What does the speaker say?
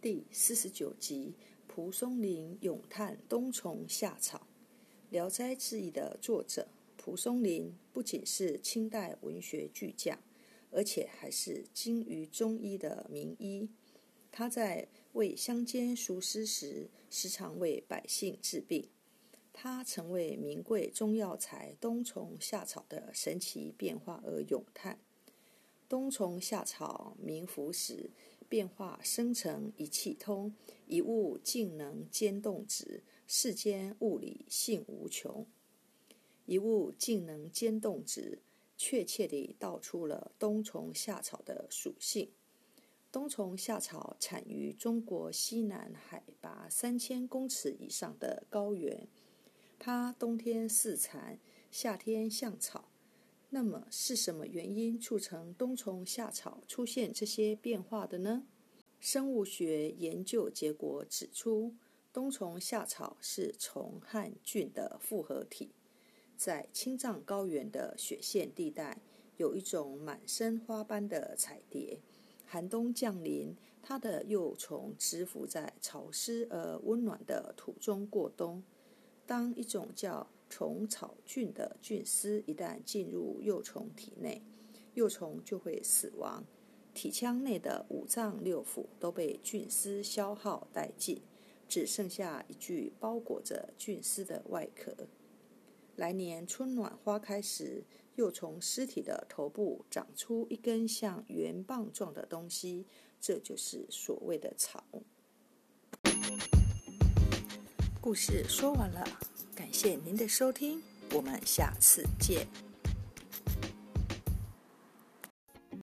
第四十九集：蒲松龄咏叹冬虫夏草。《聊斋志异》的作者蒲松龄不仅是清代文学巨匠，而且还是精于中医的名医。他在为乡间书诗时，时常为百姓治病。他曾为名贵中药材冬虫夏草的神奇变化而咏叹：“冬虫夏草名服时。”变化生成一气通，一物竟能兼动止。世间物理性无穷，一物竟能兼动止，确切地道出了冬虫夏草的属性。冬虫夏草产于中国西南海拔三千公尺以上的高原，它冬天似蚕，夏天像草。那么是什么原因促成冬虫夏草出现这些变化的呢？生物学研究结果指出，冬虫夏草是虫和菌的复合体。在青藏高原的雪线地带，有一种满身花斑的彩蝶。寒冬降临，它的幼虫蛰伏在潮湿而温暖的土中过冬。当一种叫虫草菌的菌丝一旦进入幼虫体内，幼虫就会死亡，体腔内的五脏六腑都被菌丝消耗殆尽，只剩下一具包裹着菌丝的外壳。来年春暖花开时，幼虫尸体的头部长出一根像圆棒状的东西，这就是所谓的草。故事说完了，谢您的收听，我们下次见。